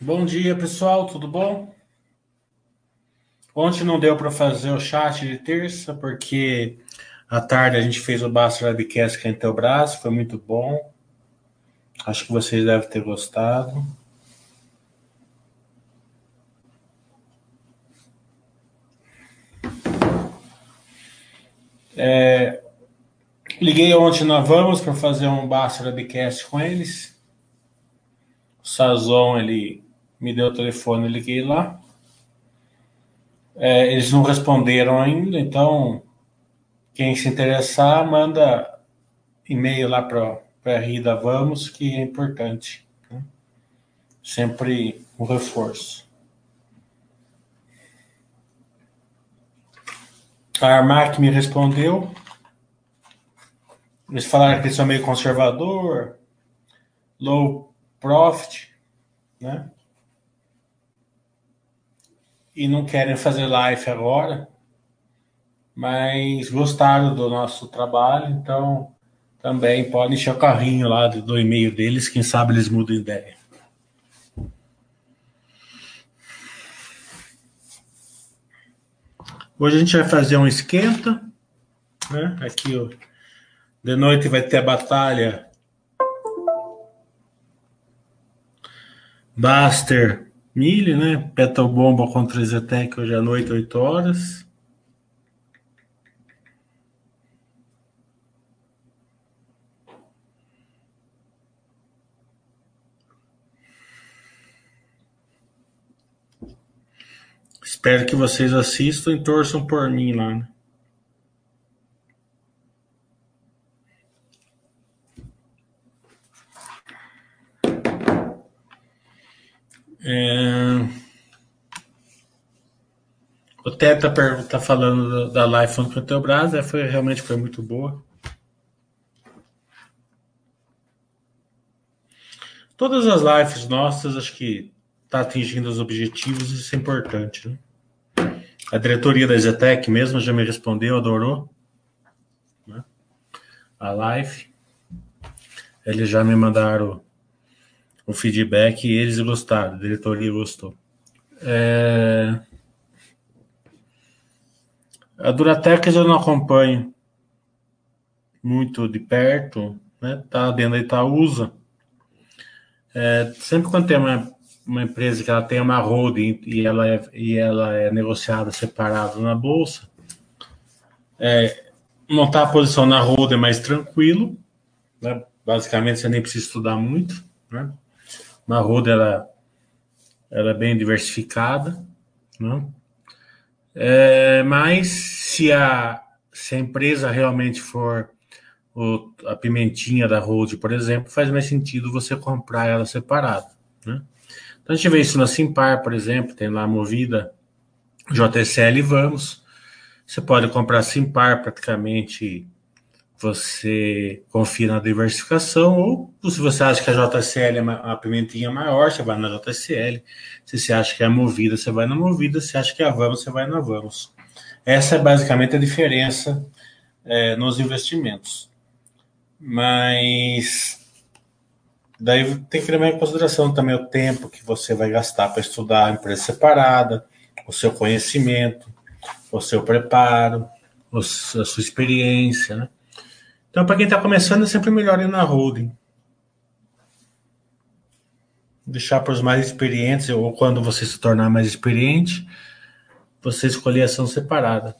Bom dia, pessoal, tudo bom? Ontem não deu para fazer o chat de terça, porque à tarde a gente fez o Basta Webcast com a Intelbras, foi muito bom. Acho que vocês devem ter gostado. É, liguei ontem na Vamos para fazer um Basta Webcast com eles. O Sazon, ele me deu o telefone, liguei lá. É, eles não responderam ainda, então quem se interessar, manda e-mail lá para a Rida Vamos, que é importante. Né? Sempre um reforço. A Armac me respondeu. Eles falaram que eles são meio conservador, low profit, né? E não querem fazer live agora, mas gostaram do nosso trabalho, então também podem encher o carrinho lá do e-mail deles, quem sabe eles mudam ideia. Hoje a gente vai fazer um esquenta, né? Aqui, ó, de noite vai ter a batalha Buster Mille, né? Petal Bomba contra Zetec hoje à noite, 8 horas. Espero que vocês assistam e torçam por mim lá. Né? O Teta tá, tá falando da live com o Teobras, é, foi, realmente foi muito boa. Todas as lives nossas, acho que está atingindo os objetivos, isso é importante. Né? A diretoria da Zetec mesmo já me respondeu, adorou né? a live. Eles já me mandaram o feedback e eles gostaram, a diretoria gostou. É... A Duratec eu não acompanho muito de perto, né? Tá dentro da Itaúsa. É, sempre quando tem uma uma empresa que ela tem uma holding e ela é, e ela é negociada separada na bolsa, é, montar a posição na holding é mais tranquilo, né? basicamente você nem precisa estudar muito, né? Uma holding ela, ela é bem diversificada, né? É, mas se a, se a empresa realmente for o, a pimentinha da hold, por exemplo, faz mais sentido você comprar ela separada, né? Então a gente vê isso na Simpar, por exemplo, tem lá a Movida, JSL e Vamos. Você pode comprar Simpar praticamente você confia na diversificação, ou se você acha que a JSL é uma pimentinha maior, você vai na JSL. Se você acha que é a Movida, você vai na Movida. Se acha que é a Vamos, você vai na Vamos. Essa é basicamente a diferença é, nos investimentos. Mas Daí tem que levar em consideração também o tempo que você vai gastar para estudar a empresa separada, o seu conhecimento, o seu preparo, a sua experiência. Né? Então, para quem está começando, é sempre melhor ir na holding. Deixar para os mais experientes, ou quando você se tornar mais experiente, você escolher ação separada.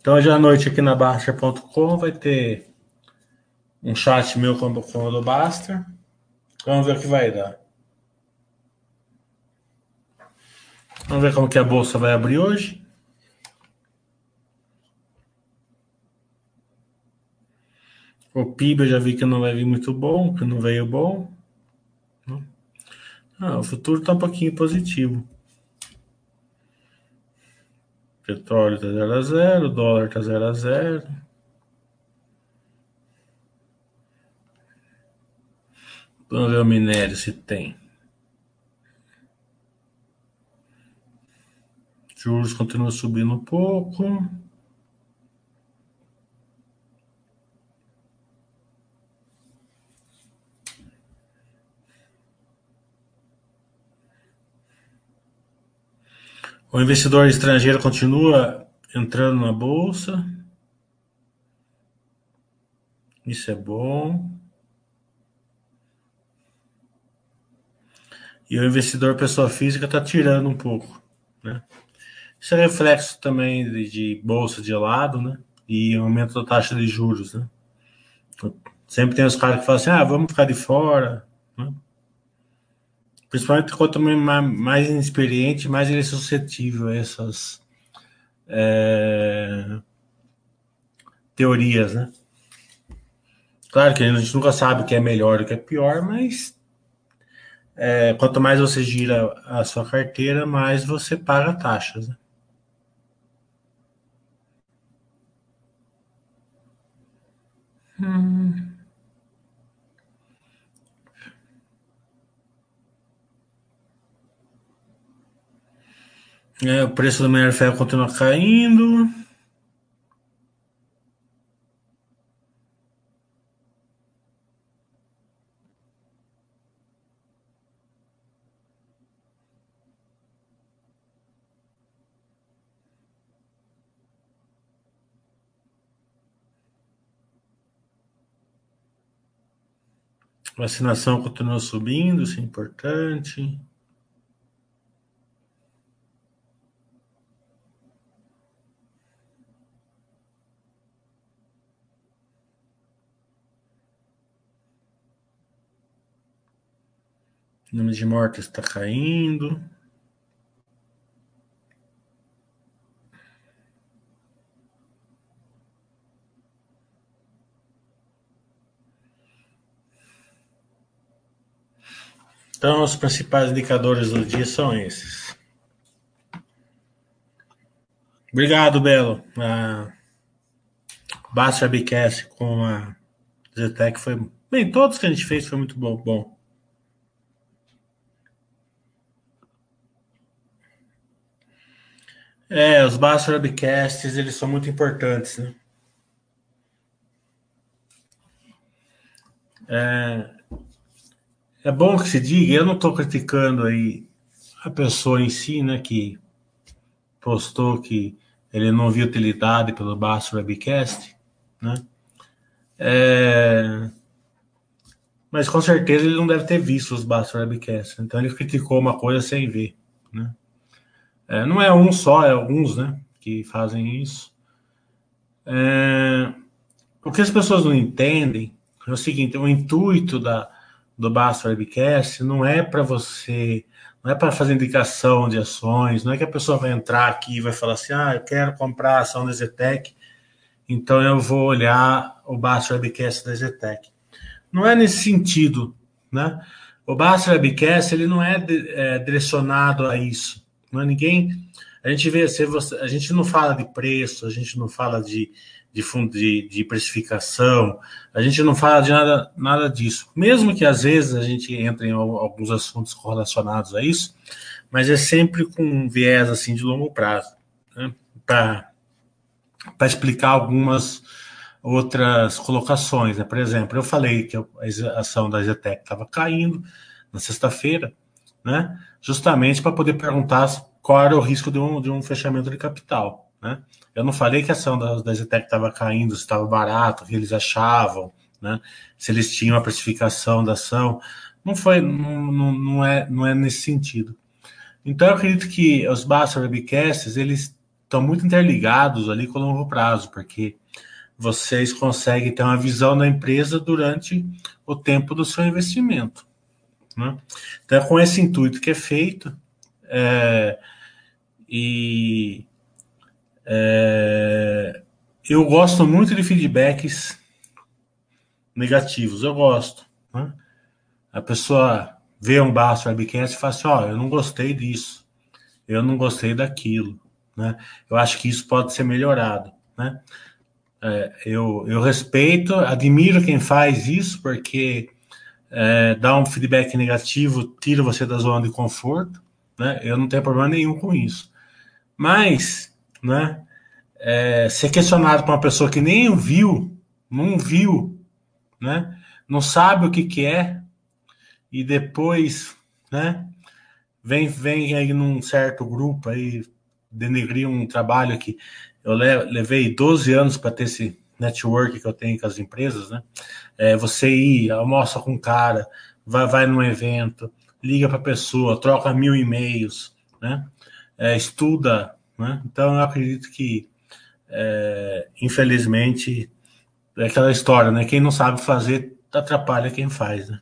Então, hoje à noite aqui na Baixa.com vai ter um chat meu com o do Baster. Vamos ver o que vai dar. Vamos ver como que a bolsa vai abrir hoje. O PIB eu já vi que não vai vir muito bom, que não veio bom. Ah, o futuro está um pouquinho positivo. Petróleo está 0 a 0, dólar está 0 a 0. Vamos ver o minério se tem. Juros continua subindo um pouco. O investidor estrangeiro continua entrando na bolsa. Isso é bom. E o investidor pessoa física está tirando um pouco. Né? Isso é reflexo também de, de, bolsa de lado, né? E aumento da taxa de juros, né? Sempre tem os caras que falam assim, ah, vamos ficar de fora. Né? Principalmente quanto mais inexperiente, mais ele é suscetível a essas é, teorias, né? Claro que a gente nunca sabe o que é melhor e o que é pior, mas é, quanto mais você gira a sua carteira, mais você paga taxas. Né? Hum. É, o preço do minério ferro continua caindo. Vacinação continua subindo, isso é importante. O número de mortes está caindo. Então, os principais indicadores do dia são esses. Obrigado, Belo. A Basta Bicast com a Zetec foi. Bem, todos que a gente fez foi muito bom. bom. É, os Bass Webcasts, eles são muito importantes, né? É, é bom que se diga, eu não estou criticando aí a pessoa em si, né, que postou que ele não viu utilidade pelo Bass Webcast, né? É, mas com certeza ele não deve ter visto os Bass Webcasts, então ele criticou uma coisa sem ver, né? É, não é um só, é alguns, né, que fazem isso. É, o que as pessoas não entendem é o seguinte: o intuito da, do Basta Webcast não é para você, não é para fazer indicação de ações, não é que a pessoa vai entrar aqui e vai falar assim: ah, eu quero comprar a ação da Zetec, então eu vou olhar o Basta Webcast da Zetec. Não é nesse sentido, né? O Basta Webcast ele não é, é direcionado a isso. Não é ninguém. A gente vê, se você, a gente não fala de preço, a gente não fala de, de, de, de precificação, a gente não fala de nada, nada disso. Mesmo que às vezes a gente entre em alguns assuntos correlacionados a isso, mas é sempre com um viés assim de longo prazo, né? para explicar algumas outras colocações. Né? Por exemplo, eu falei que a ação da Zetec estava caindo na sexta-feira, né? justamente para poder perguntar qual era o risco de um, de um fechamento de capital. Né? Eu não falei que a ação da, da Zetec estava caindo, se estava barato, o que eles achavam, né? se eles tinham a precificação da ação. Não foi, não, não, não, é, não é nesse sentido. Então eu acredito que os Basta Webcasts, eles estão muito interligados ali com o longo prazo, porque vocês conseguem ter uma visão da empresa durante o tempo do seu investimento. Né? Então, é com esse intuito que é feito, é, e é, eu gosto muito de feedbacks negativos, eu gosto. Né? A pessoa vê um baixo webcast e fala assim: Ó, oh, eu não gostei disso, eu não gostei daquilo. Né? Eu acho que isso pode ser melhorado. Né? É, eu, eu respeito, admiro quem faz isso, porque é, dar um feedback negativo tira você da zona de conforto, né? Eu não tenho problema nenhum com isso. Mas, né, é, ser questionado por uma pessoa que nem viu, não viu, né, não sabe o que, que é, e depois, né, vem, vem aí num certo grupo aí denegrir um trabalho que eu levei 12 anos para ter esse network que eu tenho com as empresas, né? É, você ir, almoça com um cara, vai, vai num evento, liga para a pessoa, troca mil e-mails, né? É, estuda, né? Então eu acredito que, é, infelizmente, é aquela história, né? Quem não sabe fazer atrapalha quem faz, né?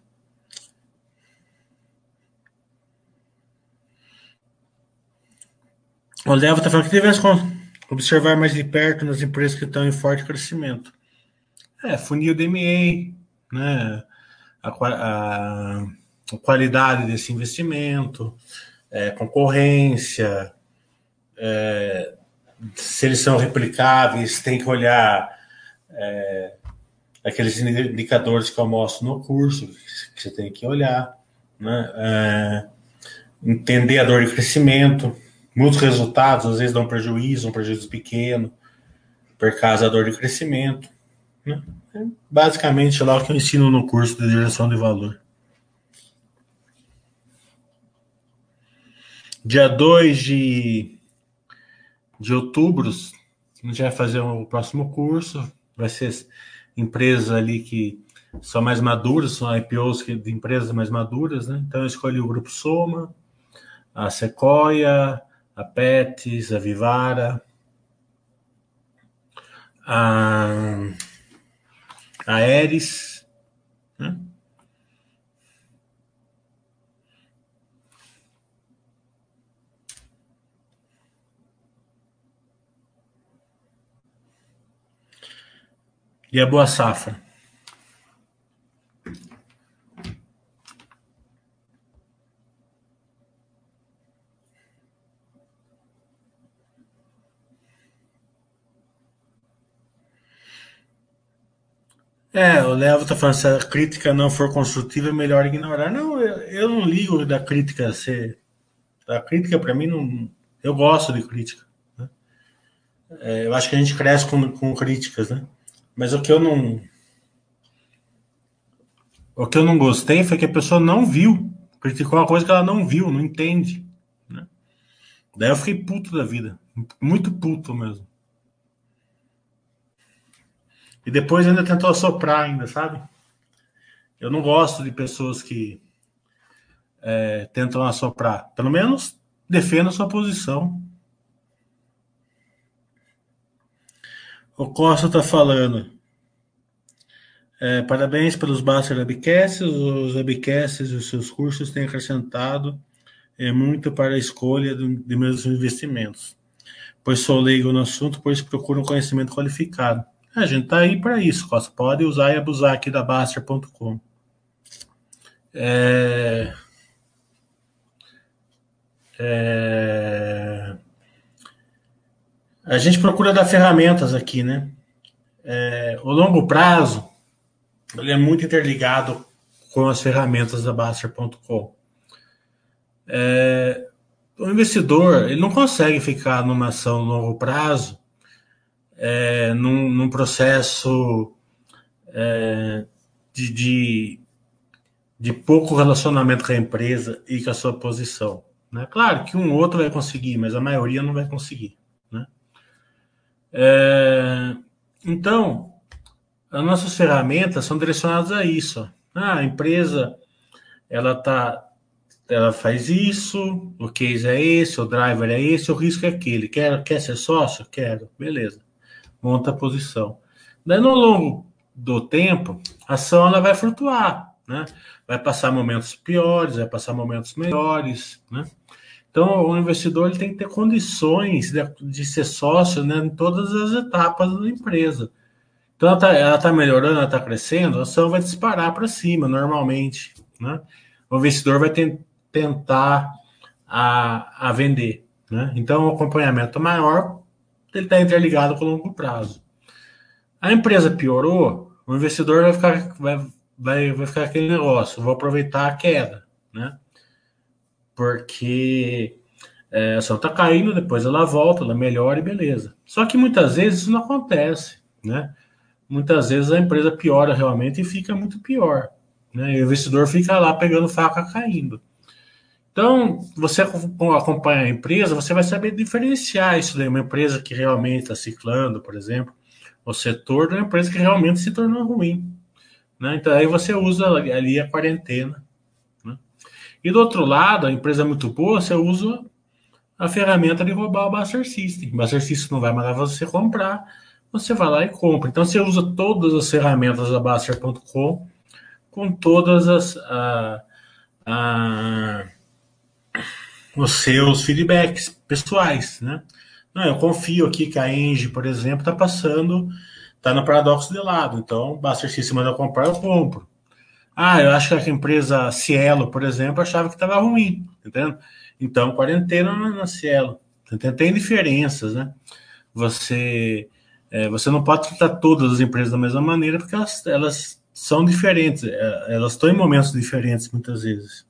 O Levo está falando que devemos observar mais de perto nas empresas que estão em forte crescimento. É, funil DMA, né? A, a, a qualidade desse investimento, é, concorrência, é, se eles são replicáveis, tem que olhar é, aqueles indicadores que eu mostro no curso, que você tem que olhar, né? É, entender a dor de crescimento, Muitos resultados às vezes dão prejuízo, um prejuízo pequeno, por causa da dor de crescimento. Né? É basicamente lá o que eu ensino no curso de direção de valor. Dia 2 de, de outubro, a gente vai fazer o próximo curso. Vai ser empresas ali que são mais maduras, são IPOs de empresas mais maduras, né? Então eu escolhi o grupo Soma, a Sequoia, a Pets, a Vivara, a, a né? E a Boa Safra. É, o Levo tá falando, se a crítica não for construtiva, é melhor ignorar. Não, eu, eu não ligo da crítica ser. A crítica, para mim, não. Eu gosto de crítica. Né? É, eu acho que a gente cresce com, com críticas, né? Mas o que eu não. O que eu não gostei foi que a pessoa não viu. Criticou uma coisa que ela não viu, não entende. Né? Daí eu fiquei puto da vida. Muito puto mesmo. E depois ainda tentou assoprar ainda, sabe? Eu não gosto de pessoas que é, tentam assoprar. Pelo menos defenda a sua posição. O Costa está falando. É, parabéns pelos Master Webcasts. Os Webcasts e os seus cursos têm acrescentado é, muito para a escolha de, de meus investimentos. Pois sou leigo no assunto, pois procuro um conhecimento qualificado. A gente tá aí para isso, Costa. Pode usar e abusar aqui da Baster.com. É... É... A gente procura dar ferramentas aqui, né? É... O longo prazo ele é muito interligado com as ferramentas da Baster.com. É... O investidor ele não consegue ficar numa ação longo prazo é, num, num, processo é, de, de, de, pouco relacionamento com a empresa e com a sua posição. Né? Claro que um outro vai conseguir, mas a maioria não vai conseguir. É, então, as nossas ferramentas são direcionadas a isso. Ah, a empresa ela tá ela faz isso, o case é esse, o driver é esse, o risco é aquele. Quer, quer ser sócio? Quero. Beleza monta a posição. Daí, no longo do tempo, a ação ela vai flutuar, né? Vai passar momentos piores, vai passar momentos melhores, né? Então, o investidor ele tem que ter condições de, de ser sócio né, em todas as etapas da empresa. Então, ela está tá melhorando, ela está crescendo, a ação vai disparar para cima, normalmente. Né? O investidor vai tentar a, a vender. Né? Então, o acompanhamento maior ele está interligado com o longo prazo. A empresa piorou, o investidor vai ficar, vai, vai, vai ficar aquele negócio, vou aproveitar a queda, né? Porque é, a ação está caindo, depois ela volta, ela melhora e beleza. Só que muitas vezes isso não acontece, né? Muitas vezes a empresa piora realmente e fica muito pior, né? E o investidor fica lá pegando faca caindo. Então, você acompanha a empresa, você vai saber diferenciar isso daí, uma empresa que realmente está ciclando, por exemplo, o setor de uma empresa que realmente se tornou ruim. Né? Então, aí você usa ali a quarentena. E do outro lado, a empresa é muito boa, você usa a ferramenta de roubar o Buster System. O Buster System não vai mandar você comprar, você vai lá e compra. Então você usa todas as ferramentas da Baster.com com todas as os seus feedbacks pessoais, né? Não, eu confio aqui que a Engie, por exemplo, está passando, está no paradoxo de lado. Então, Baster System manda comprar, eu compro. Ah, eu acho que a empresa Cielo, por exemplo, achava que estava ruim, entendeu? Então, quarentena na Cielo. Tem diferenças, né? Você, é, você não pode tratar todas as empresas da mesma maneira, porque elas, elas são diferentes, é, elas estão em momentos diferentes muitas vezes.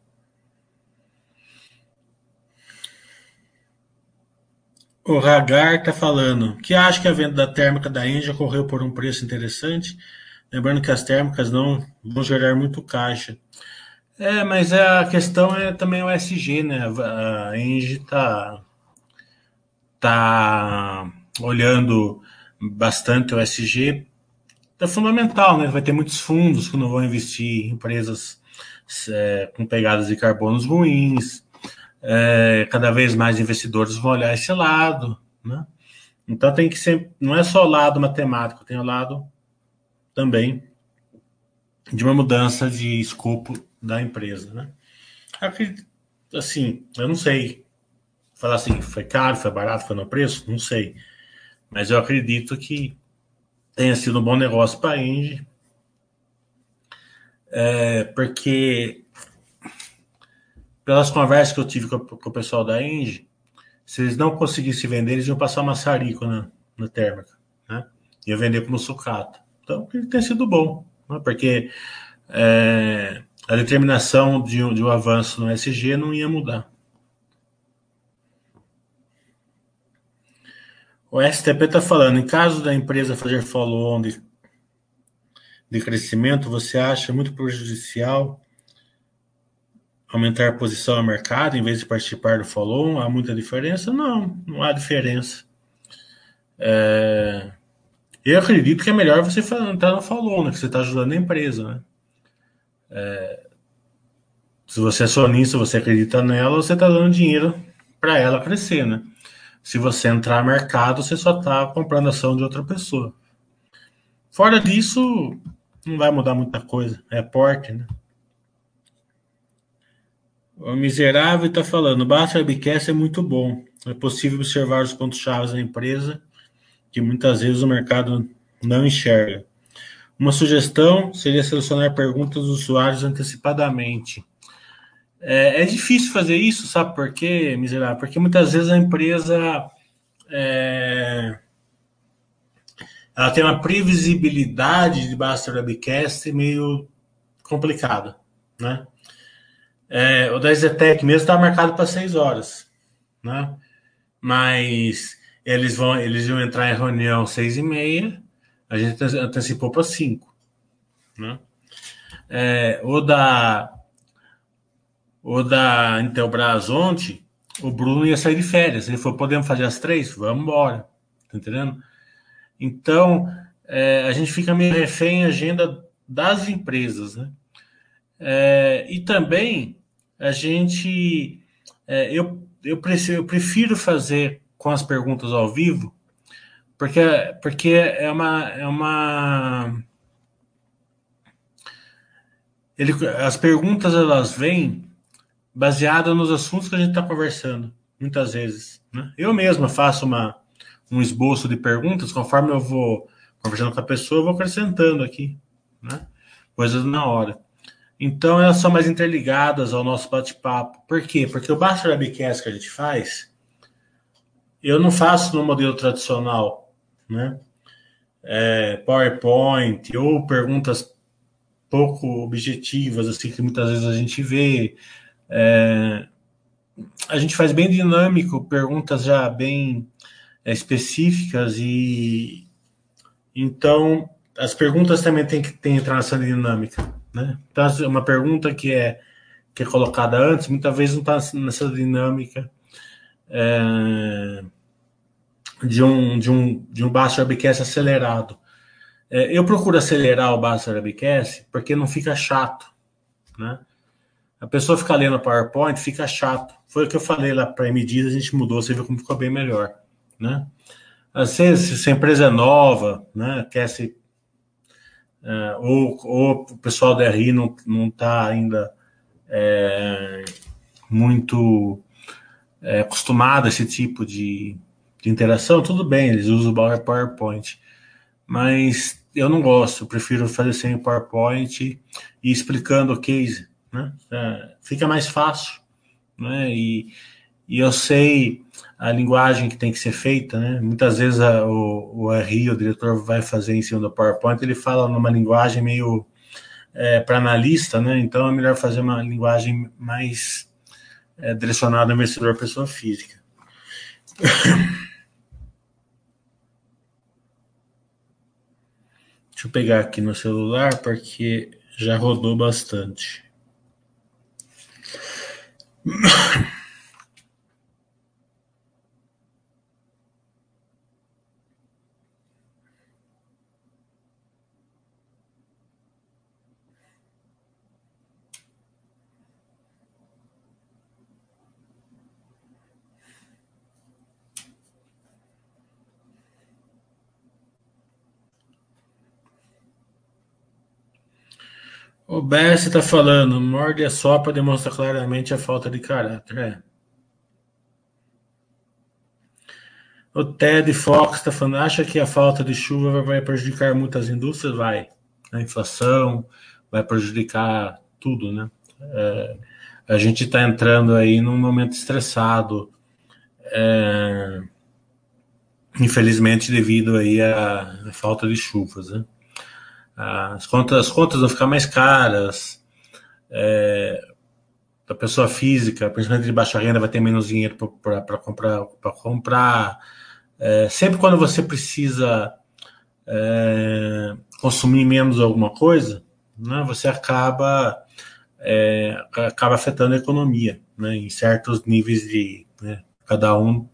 O Ragar está falando que acha que a venda da térmica da Engie ocorreu por um preço interessante, lembrando que as térmicas não vão gerar muito caixa. É, mas é, a questão é também o SG, né? A Engie tá, tá olhando bastante o SG. É fundamental, né? Vai ter muitos fundos que não vão investir em empresas é, com pegadas de carbonos ruins. É, cada vez mais investidores vão olhar esse lado, né? Então tem que ser, não é só o lado matemático, tem o lado também de uma mudança de escopo da empresa, né? Acredito, assim, eu não sei falar assim, foi caro, foi barato, foi no preço, não sei, mas eu acredito que tenha sido um bom negócio para a Engie, é, porque pelas conversas que eu tive com, com, o pessoal da Engie, se eles não conseguissem vender, eles iam passar maçarico na, na térmica, né? Ia vender como sucata. Então, tem sido bom, né? porque é, a determinação de um, de um avanço no SG não ia mudar. O STP está falando, em caso da empresa fazer follow-on de, de crescimento, você acha muito prejudicial aumentar a posição no mercado em vez de participar do follow-on? Há muita diferença? Não, não há diferença. É, eu acredito que é melhor você entrar no follow-on, né, que você está ajudando a empresa, né? É, se você é sonista, você acredita nela, você está dando dinheiro para ela crescer, né? Se você entrar no mercado, você só está comprando ação de outra pessoa. Fora disso, não vai mudar muita coisa. É porte, né? O miserável está falando, basta webcast é muito bom. É possível observar os pontos chaves da empresa que muitas vezes o mercado não enxerga. Uma sugestão seria selecionar perguntas dos usuários antecipadamente. É, é, difícil fazer isso, sabe por quê, miserável? Porque muitas vezes a empresa é, ela tem uma previsibilidade de Basta Webcast meio complicada, né? É, o da Zetec mesmo está marcado para seis horas, né? Mas eles vão, eles vão entrar em reunião seis e meia a gente antecipou para 5. Né? É, o da o da Intelbras ontem, o Bruno ia sair de férias. Ele falou: podemos fazer as três? Vamos embora. Tá entendendo? Então, é, a gente fica meio refém em agenda das empresas, né? É, e também a gente. É, eu, eu, prefiro, eu prefiro fazer com as perguntas ao vivo porque, porque é uma. É uma ele, as perguntas elas vêm baseadas nos assuntos que a gente está conversando, muitas vezes. Né? Eu mesma faço uma, um esboço de perguntas, conforme eu vou conversando com a pessoa, eu vou acrescentando aqui, né? coisas na hora. Então elas são mais interligadas ao nosso bate-papo. Por quê? Porque o Basta Webcast que a gente faz, eu não faço no modelo tradicional né? É, PowerPoint ou perguntas pouco objetivas, assim, que muitas vezes a gente vê. É, a gente faz bem dinâmico, perguntas já bem é, específicas e então as perguntas também tem que, que entrar nessa dinâmica, né? Então, uma pergunta que é que é colocada antes, muitas vezes não está nessa dinâmica é, de um de um de um baixo webcast acelerado. É, eu procuro acelerar o baixo webcast porque não fica chato, né? A pessoa fica lendo PowerPoint, fica chato. Foi o que eu falei lá para medida, a gente mudou, você viu como ficou bem melhor, né? Às vezes, se a empresa é nova, né, quer se é, ou, ou, o pessoal da RI não está ainda é, muito é, acostumado a esse tipo de, de, interação, tudo bem, eles usam o PowerPoint. Mas eu não gosto, eu prefiro fazer sem PowerPoint e explicando o case. Né? É, fica mais fácil. Né? E, e eu sei a linguagem que tem que ser feita, né? Muitas vezes a, o, o RI, o diretor, vai fazer em cima do PowerPoint, ele fala numa linguagem meio é, para analista, né? Então é melhor fazer uma linguagem mais é, direcionada ao investidor pessoa física. Deixa eu pegar aqui no celular porque já rodou bastante. O Bess está falando, morde a sopa demonstra claramente a falta de caráter. É. O Ted Fox está falando, acha que a falta de chuva vai prejudicar muitas indústrias? Vai. A inflação vai prejudicar tudo, né? É, a gente está entrando aí num momento estressado, é, infelizmente devido aí à falta de chuvas, né? As contas, as contas vão ficar mais caras, é, a pessoa física, principalmente de baixa renda, vai ter menos dinheiro para comprar. Pra comprar. É, sempre quando você precisa é, consumir menos alguma coisa, né, você acaba, é, acaba afetando a economia, né, em certos níveis de. Né, cada um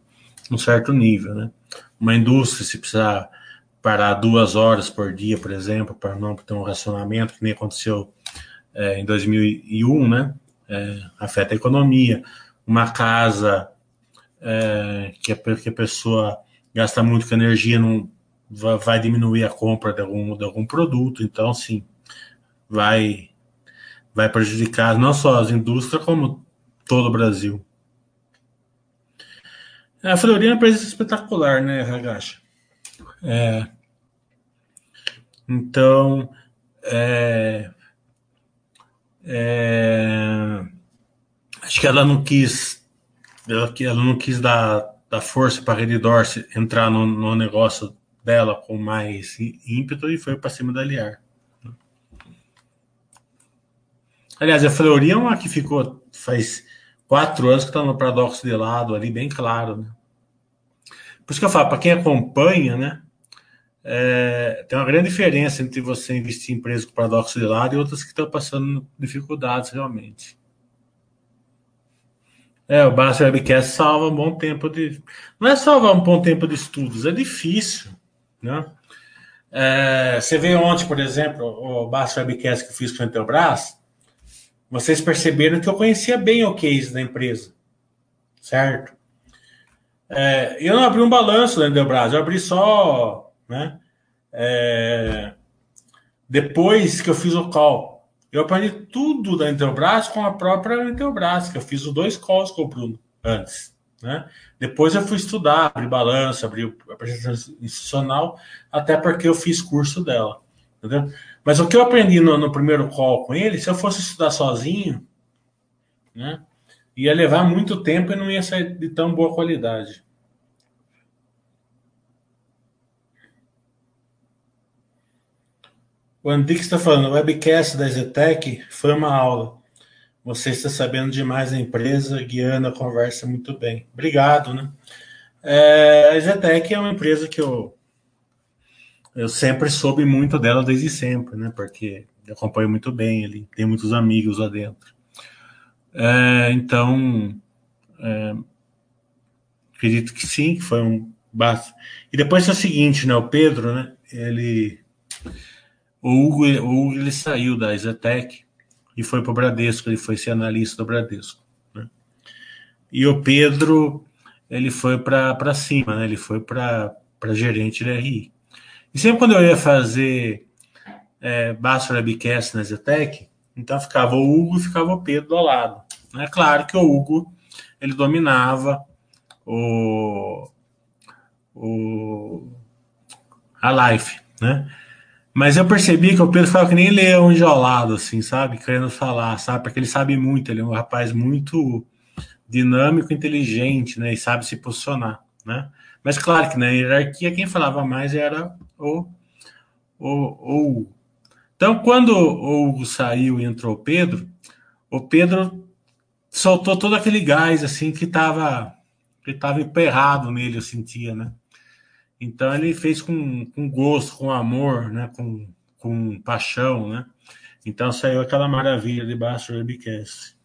um certo nível. Né. Uma indústria, se precisar parar duas horas por dia, por exemplo, para não ter um racionamento, que nem aconteceu é, em 2001, né? É, afeta a economia. Uma casa é, que, a, que, a, pessoa gasta muito com energia não vai, diminuir a compra de algum, de algum produto, então, sim, vai, vai prejudicar não só as indústrias, como todo o Brasil. A Florina é uma empresa espetacular, né, Ragacha? É, então, é, é, acho que ela não quis, ela, ela não quis dar, dar força para a Rede Dorsey entrar no, no, negócio dela com mais ímpeto e foi para cima da Liar. Aliás, a Fleury é uma que ficou faz quatro anos que está no paradoxo de lado ali, bem claro, né? Por isso que eu falo, para quem acompanha, né? É, tem uma grande diferença entre você investir em empresas com paradoxo de lado e outras que estão passando dificuldades realmente. É, o Baixo Webcast salva um bom tempo de. Não é salvar um bom tempo de estudos, é difícil. Né? É, você vê ontem, por exemplo, o Baixo Webcast que eu fiz com o Intelbras, vocês perceberam que eu conhecia bem o case da empresa. Certo? É, eu não abri um balanço da Intelbras, eu abri só. Né? É, depois que eu fiz o call, eu aprendi tudo da Intelbras com a própria Intelbras, que eu fiz os dois calls com o Bruno antes. Né? Depois eu fui estudar, abrir balanço, abrir a apresentação institucional, até porque eu fiz curso dela. Entendeu? Mas o que eu aprendi no, no primeiro call com ele, se eu fosse estudar sozinho, né, ia levar muito tempo e não ia sair de tão boa qualidade. O Andrix está falando, o webcast da Zetec foi uma aula. Você está sabendo demais da empresa, guiando a conversa muito bem. Obrigado, né? É, a Zetec é uma empresa que eu, eu sempre soube muito dela desde sempre, né? Porque eu acompanho muito bem ele, tem muitos amigos lá dentro. É, então, é, acredito que sim, que foi um basta. E depois é o seguinte, né? O Pedro, né? Ele, o Hugo, o Hugo ele saiu da Zetec e foi para o Bradesco, ele foi ser analista do Bradesco. Né? E o Pedro, ele foi para cima, né? Ele foi para gerente da RI. E sempre quando eu ia fazer é, Bachelor Webcast na Zetec, então ficava o Hugo e ficava o Pedro do lado. É claro que o Hugo ele dominava o, o a live, né? Mas eu percebi que o Pedro fala que nem leão enjolado, assim, sabe? Querendo falar, sabe? Porque ele sabe muito, ele é um rapaz muito dinâmico, inteligente, né? E sabe se posicionar, né? Mas claro que na hierarquia quem falava mais era o, o, o. Então, quando o Hugo saiu e entrou o Pedro, o Pedro soltou todo aquele gás assim que estava que tava emperrado nele, eu sentia, né? Então ele fez com, com gosto, com amor, né? Com, com paixão, né? Então saiu aquela maravilha debaixo do webcast.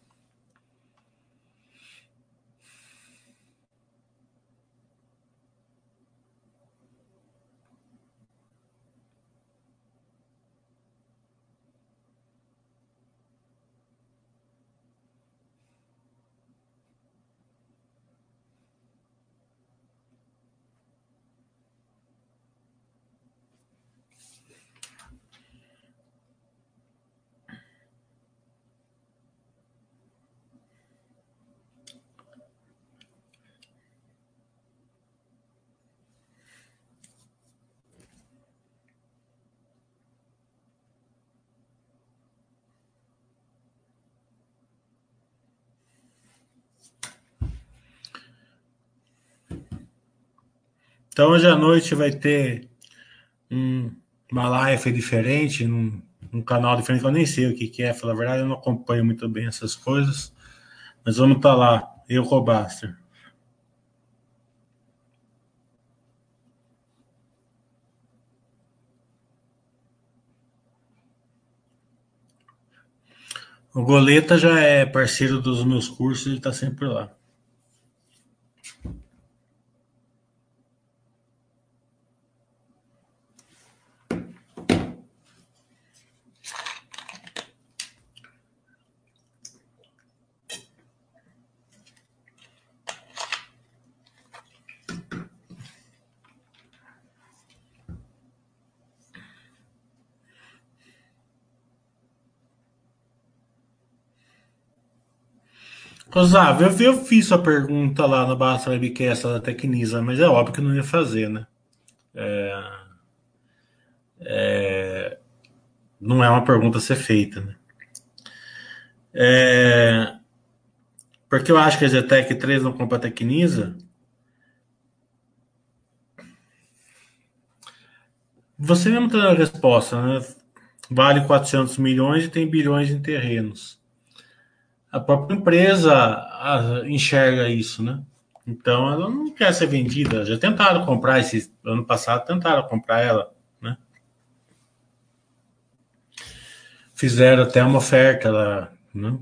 Então hoje à noite vai ter um, uma live diferente, num, num, canal diferente, eu nem sei o que, que é, falar a verdade, eu não acompanho muito bem essas coisas. Mas vamos estar tá lá, eu, Robaster. O Goleta já é parceiro dos meus cursos, ele está sempre lá. Osávio, eu, eu fiz a pergunta lá no Basta Webcast da Tecnisa, mas é óbvio que não ia fazer, né? É, é, não é uma pergunta a ser feita, né? É, porque eu acho que a Zetec 3 não compra a Tecnisa. Você mesmo tem a resposta, né? Vale 400 milhões e tem bilhões em terrenos a própria empresa enxerga isso, né? Então ela não quer ser vendida. Já tentaram comprar esse ano passado, tentaram comprar ela, né? Fizeram até uma oferta lá, né?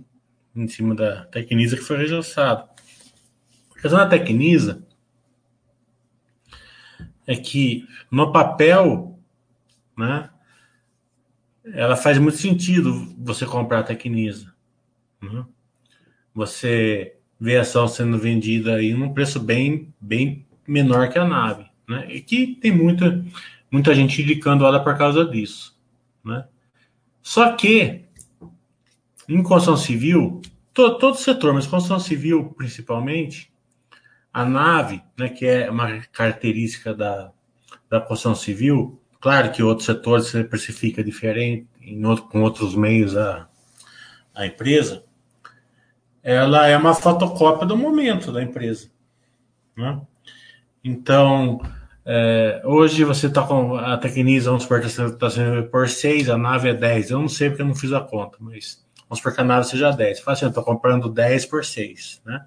Em cima da Tecnisa que foi rejeitada. A questão da Tecnisa é que no papel, né? Ela faz muito sentido você comprar a Tecnisa. Né? Você vê a ação sendo vendida aí num preço bem, bem menor que a nave, né? E que tem muita, muita gente indicando ela por causa disso, né? Só que em construção civil, todo, todo setor, mas construção civil principalmente, a nave, né, que é uma característica da, da construção civil, claro que outros setores se precifica diferente, em outro, com outros meios a, a empresa, ela é uma fotocópia do momento da empresa. Né? Então, é, hoje você está com a Tecnisa, vamos supor está sendo por 6, a nave é 10. Eu não sei porque eu não fiz a conta, mas Vamos supor que a nave seja 10. Você fala assim, eu estou comprando 10 por 6, né?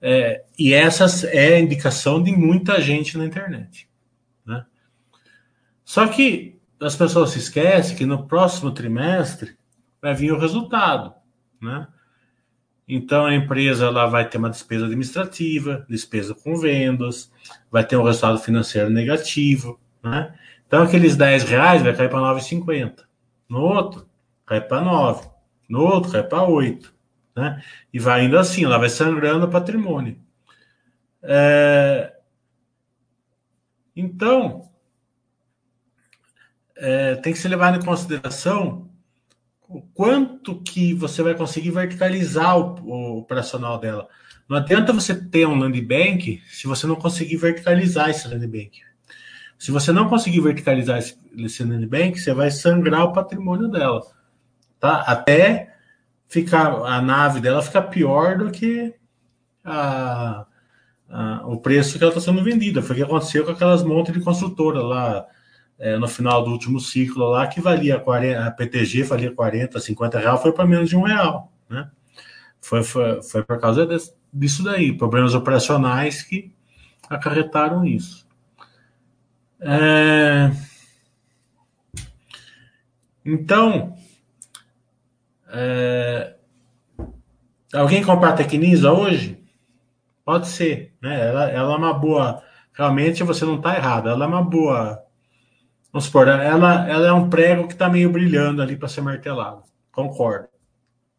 É, e essa é a indicação de muita gente na internet. Né? Só que as pessoas se esquecem que no próximo trimestre vai vir o resultado. Né? Então a empresa ela vai ter uma despesa administrativa, despesa com vendas, vai ter um resultado financeiro negativo. Né? Então aqueles 10 reais vai cair para 9,50. No outro, cai para 9. No outro, cai para 8 né? E vai indo assim, ela vai sangrando o patrimônio. É... Então, é, tem que se levar em consideração o quanto que você vai conseguir verticalizar o, o operacional dela. Não adianta você ter um land bank se você não conseguir verticalizar esse land bank. Se você não conseguir verticalizar esse, esse land bank, você vai sangrar o patrimônio dela, tá? Até fica a nave dela fica pior do que a, a, o preço que ela está sendo vendida. Foi o que aconteceu com aquelas montas de construtora lá é, no final do último ciclo lá, que valia 40, a PTG valia 40, 50 reais, foi para menos de um real. Né? Foi, foi, foi por causa desse, disso daí, problemas operacionais que acarretaram isso. É... Então, é... Alguém comprar Tecnisa hoje? Pode ser, né? Ela, ela é uma boa. Realmente você não está errado. Ela é uma boa. Vamos supor, ela, ela é um prego que está meio brilhando ali para ser martelado. Concordo,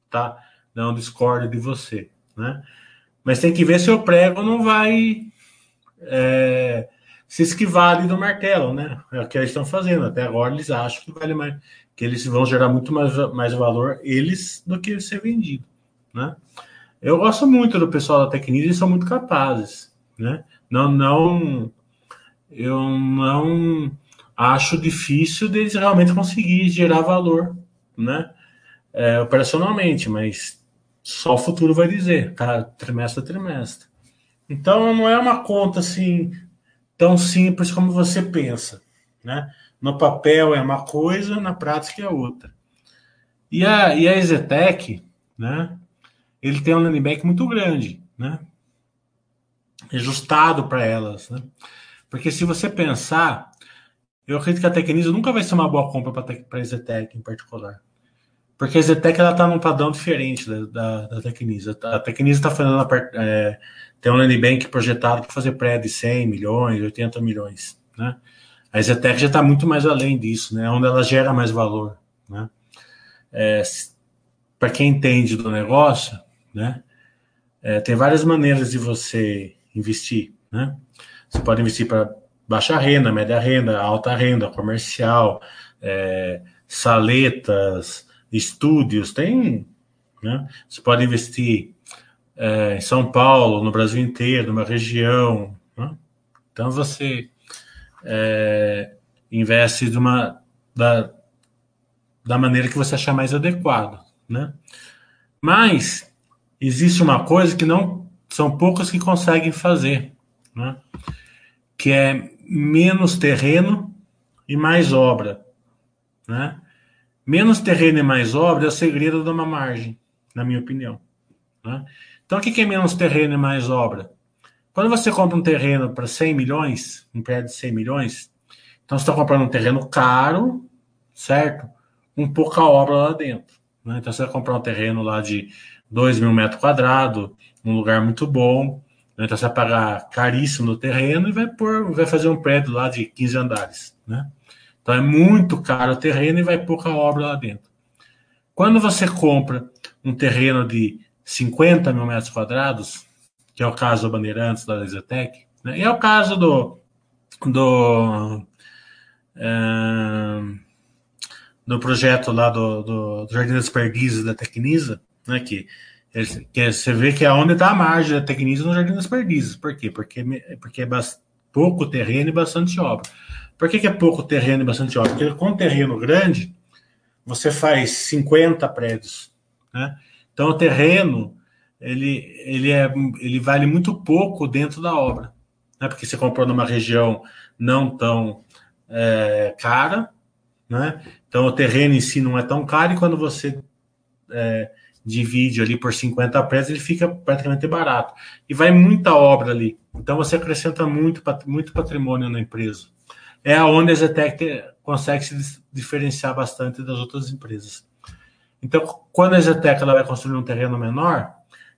tá? Não discordo de você, né? Mas tem que ver se o prego não vai é, se esquivar ali do martelo, né? É o que eles estão fazendo. Até agora eles acham que vale mais que eles vão gerar muito mais, mais valor, eles, do que ser vendido, né? Eu gosto muito do pessoal da Tecnisa, eles são muito capazes, né? Não, não, eu não acho difícil deles realmente conseguir gerar valor, né? É, operacionalmente, mas só o futuro vai dizer, tá? Trimestre a trimestre. Então não é uma conta assim tão simples como você pensa, né? No papel é uma coisa, na prática é outra. E a, e a Ezetec, né? Ele tem um landing bank muito grande, né? Ajustado para elas, né? Porque se você pensar, eu acredito que a Tecnisa nunca vai ser uma boa compra para a Ezetec em particular. Porque a Zetec ela está num padrão diferente da, da, da Tecnisa. A Tecnisa está fazendo é, tem um landing bank projetado para fazer pré de 100 milhões, 80 milhões, né? A Zetec já está muito mais além disso, né? Onde ela gera mais valor, né? É, Para quem entende do negócio, né? É, tem várias maneiras de você investir, né? Você pode investir para baixa renda, média renda, alta renda, comercial, é, saletas, estúdios, tem, né? Você pode investir é, em São Paulo, no Brasil inteiro, numa região, né? Então você é, investe de uma, da, da maneira que você achar mais adequado, né? Mas existe uma coisa que não são poucas que conseguem fazer, né? Que é menos terreno e mais obra, né? Menos terreno e mais obra é o segredo de uma margem, na minha opinião. Né? Então, o que é menos terreno e mais obra? Quando você compra um terreno para 100 milhões, um prédio de 100 milhões, então você está comprando um terreno caro, certo? Com pouca obra lá dentro. Né? Então você vai comprar um terreno lá de 2 mil metros quadrados, um lugar muito bom. Né? Então você vai pagar caríssimo no terreno e vai, pôr, vai fazer um prédio lá de 15 andares. Né? Então é muito caro o terreno e vai pouca obra lá dentro. Quando você compra um terreno de 50 mil metros quadrados, que é o caso do Bandeirantes, da Lesetec, né? e é o caso do, do, é, do projeto lá do, do, do Jardim das Perdizes da Tecnisa, né? que você vê que é onde está a margem da Tecnisa no Jardim das Perdizes. Por quê? Porque, porque é pouco terreno e bastante obra. Por que, que é pouco terreno e bastante obra? Porque com terreno grande, você faz 50 prédios. Né? Então, o terreno ele, ele, é, ele vale muito pouco dentro da obra, né? porque você comprou numa região não tão é, cara, né? então o terreno em si não é tão caro, e quando você é, divide ali por 50 prédios, ele fica praticamente barato. E vai muita obra ali. Então você acrescenta muito, muito patrimônio na empresa. É onde a Zetec consegue se diferenciar bastante das outras empresas. Então, quando a Zetec ela vai construir um terreno menor,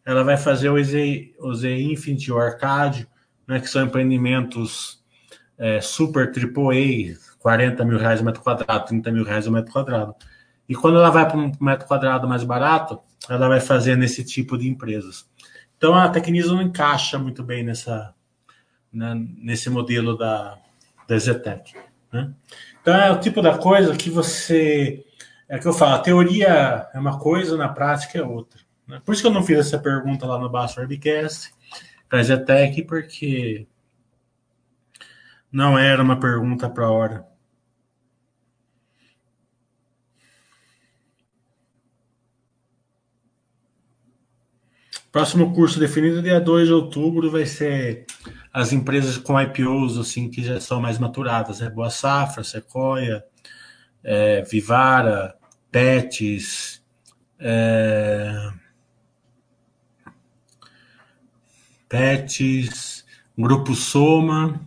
ela vai fazer o EZ, o Z Infinity, o Arcade, né, que são empreendimentos é, super AAA, 40 mil reais o metro quadrado, 30 mil reais o metro quadrado. E quando ela vai para um metro quadrado mais barato, ela vai fazer nesse tipo de empresas. Então a Tecnisa não encaixa muito bem nessa, né, nesse modelo da, da Zetec. Né? Então é o tipo da coisa que você. É que eu falo, a teoria é uma coisa, na prática é outra. Né? Por isso que eu não fiz essa pergunta lá no Baixo Webcast para a Zetec, porque não era uma pergunta para a hora. Próximo curso definido dia 2 de outubro vai ser as empresas com IPOs assim que já são mais maturadas, né? Boa Safra, Sequoia, é, Vivara, Pets, é, Pets, Grupo Soma,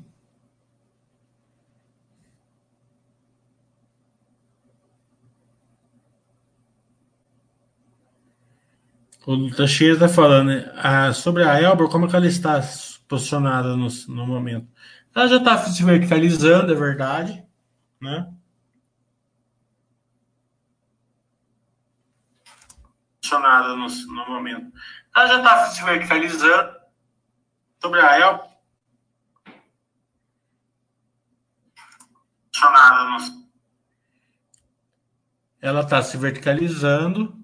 O Teixeira está falando né? sobre a Elbor, como é que ela está posicionada no, no momento? Ela já está se verticalizando, é verdade, né? Posicionada no, no momento. Ela já está se verticalizando sobre a Elbor. Posicionada no... Ela está se verticalizando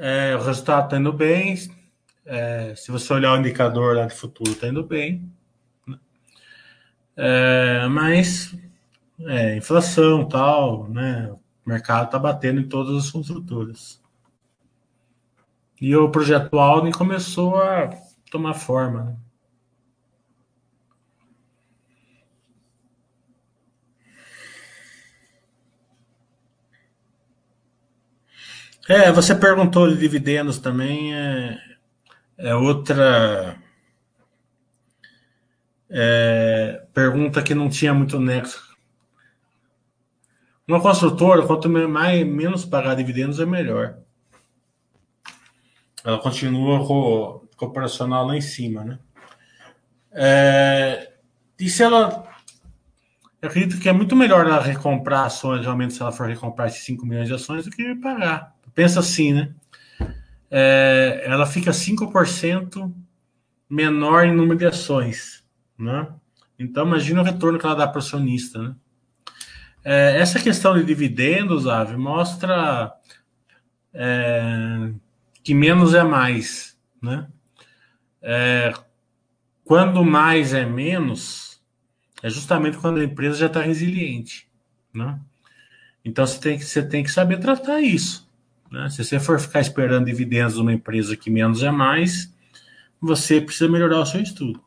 é, o resultado está indo bem. É, se você olhar o indicador lá de futuro, está indo bem. Né? É, mas é, inflação tal, né? O mercado está batendo em todas as construtoras. E o projeto Alden começou a tomar forma. Né? É, você perguntou de dividendos também, é, é outra é, pergunta que não tinha muito nexo. Uma construtora, quanto mais, menos pagar dividendos, é melhor. Ela continua com, com o operacional lá em cima, né? É, e se ela. Eu acredito que é muito melhor ela recomprar ações, realmente, se ela for recomprar esses 5 milhões de ações, do que pagar. Pensa assim, né? É, ela fica 5% menor em número de ações, né? Então, imagina o retorno que ela dá para o acionista, né? É, essa questão de dividendos, Ave, mostra é, que menos é mais, né? É, quando mais é menos, é justamente quando a empresa já está resiliente, né? Então você tem que, você tem que saber tratar isso. Né? Se você for ficar esperando dividendos de uma empresa que menos é mais, você precisa melhorar o seu estudo.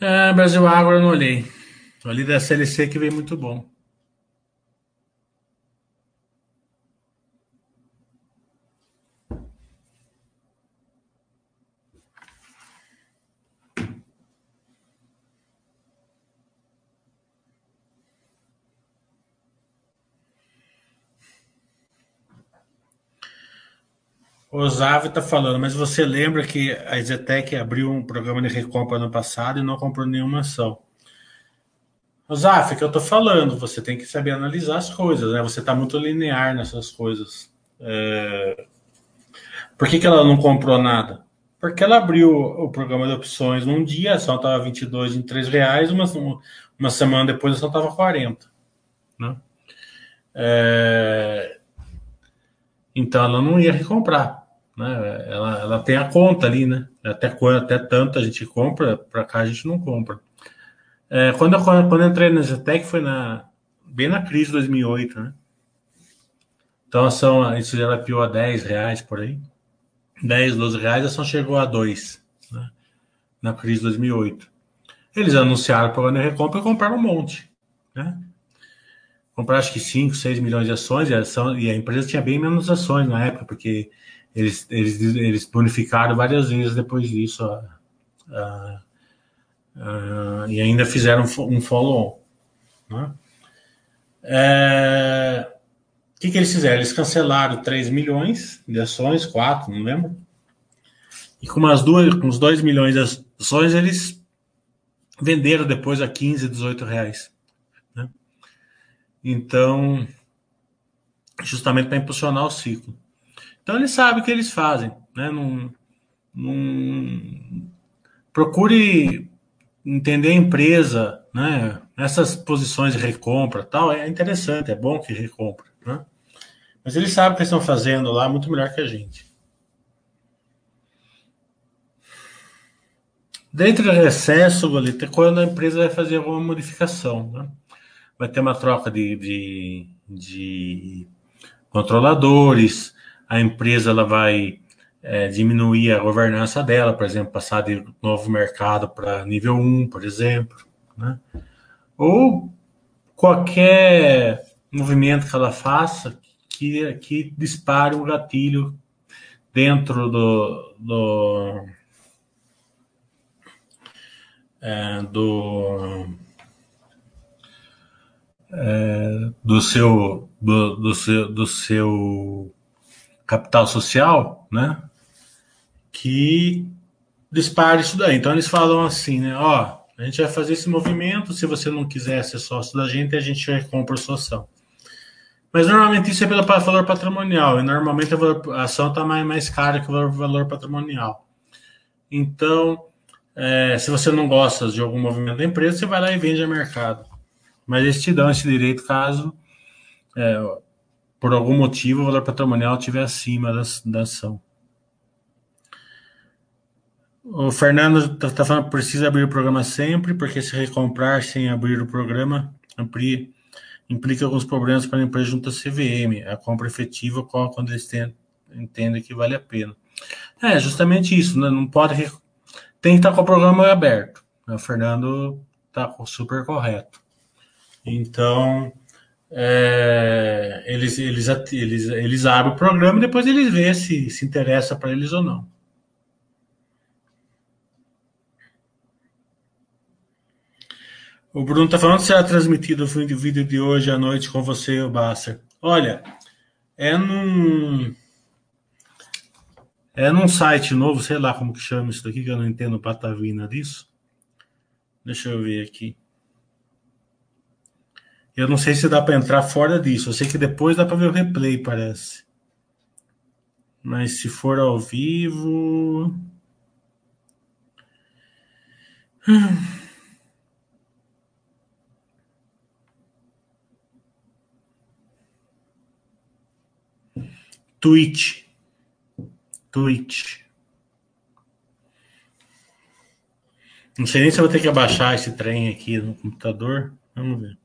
É, Brasil Agro eu não olhei. Ali da CLC que veio muito bom. O Zav está falando, mas você lembra que a Zetec abriu um programa de recompra ano passado e não comprou nenhuma ação? O Zaf, que eu estou falando, você tem que saber analisar as coisas, né? Você está muito linear nessas coisas. É... Por que, que ela não comprou nada? Porque ela abriu o programa de opções num dia, a ação estava 22 em 3 reais, uma, uma semana depois a ação estava 40. Né? É... Então ela não ia recomprar. Né? Ela, ela tem a conta ali, né? Até, até tanto a gente compra, para cá a gente não compra. É, quando, eu, quando eu entrei na Zetec foi na, bem na crise de 2008, né? Então a ação, isso já pior a 10 reais por aí. 10, 12 reais, a ação chegou a 2, né? na crise de 2008. Eles anunciaram o programa de recompra e compraram um monte. Né? Compraram acho que 5, 6 milhões de ações e a, ação, e a empresa tinha bem menos ações na época, porque eles, eles, eles bonificaram várias vezes depois disso e ainda fizeram um follow-on. Né? É, o que, que eles fizeram? Eles cancelaram 3 milhões de ações, 4, não lembro. E com, umas duas, com uns 2 milhões de ações, eles venderam depois a 15, 18 reais. Né? Então, justamente para impulsionar o ciclo. Então, eles sabem o que eles fazem. Né? Não, não... Procure entender a empresa, né? Essas posições de recompra tal, é interessante, é bom que recompra, né? Mas eles sabem o que estão fazendo lá muito melhor que a gente. Dentro do recesso, Golita, quando a empresa vai fazer alguma modificação, né? vai ter uma troca de, de, de controladores, a empresa ela vai é, diminuir a governança dela, por exemplo, passar de novo mercado para nível 1, por exemplo, né? ou qualquer movimento que ela faça que, que dispare um gatilho dentro do, do, é, do, é, do, seu, do, do, seu, do seu capital social, né? Que dispare isso daí. Então eles falam assim, né? Ó, a gente vai fazer esse movimento. Se você não quiser ser sócio da gente, a gente compra sua ação. Mas normalmente isso é pelo valor patrimonial, e normalmente a ação está mais, mais cara que o valor patrimonial. Então, é, se você não gosta de algum movimento da empresa, você vai lá e vende a mercado. Mas eles te dão esse direito caso, é, por algum motivo, o valor patrimonial estiver acima da, da ação. O Fernando está tá falando precisa abrir o programa sempre, porque se recomprar sem abrir o programa, implica alguns problemas para a empresa junto à CVM. A compra efetiva ocorre quando eles entendem que vale a pena. É, justamente isso, né? não pode. Tem que estar com o programa aberto. O Fernando está super correto. Então, é, eles, eles, eles, eles abrem o programa e depois eles vê se se interessa para eles ou não. O Bruno está falando se será transmitido o vídeo de hoje à noite com você, o Basser. Olha, é num. É num site novo, sei lá como que chama isso daqui, que eu não entendo patavina disso. Deixa eu ver aqui. Eu não sei se dá para entrar fora disso. Eu sei que depois dá para ver o replay, parece. Mas se for ao vivo. Twitch. Twitch. Não sei nem se eu vou ter que abaixar esse trem aqui no computador. Vamos ver.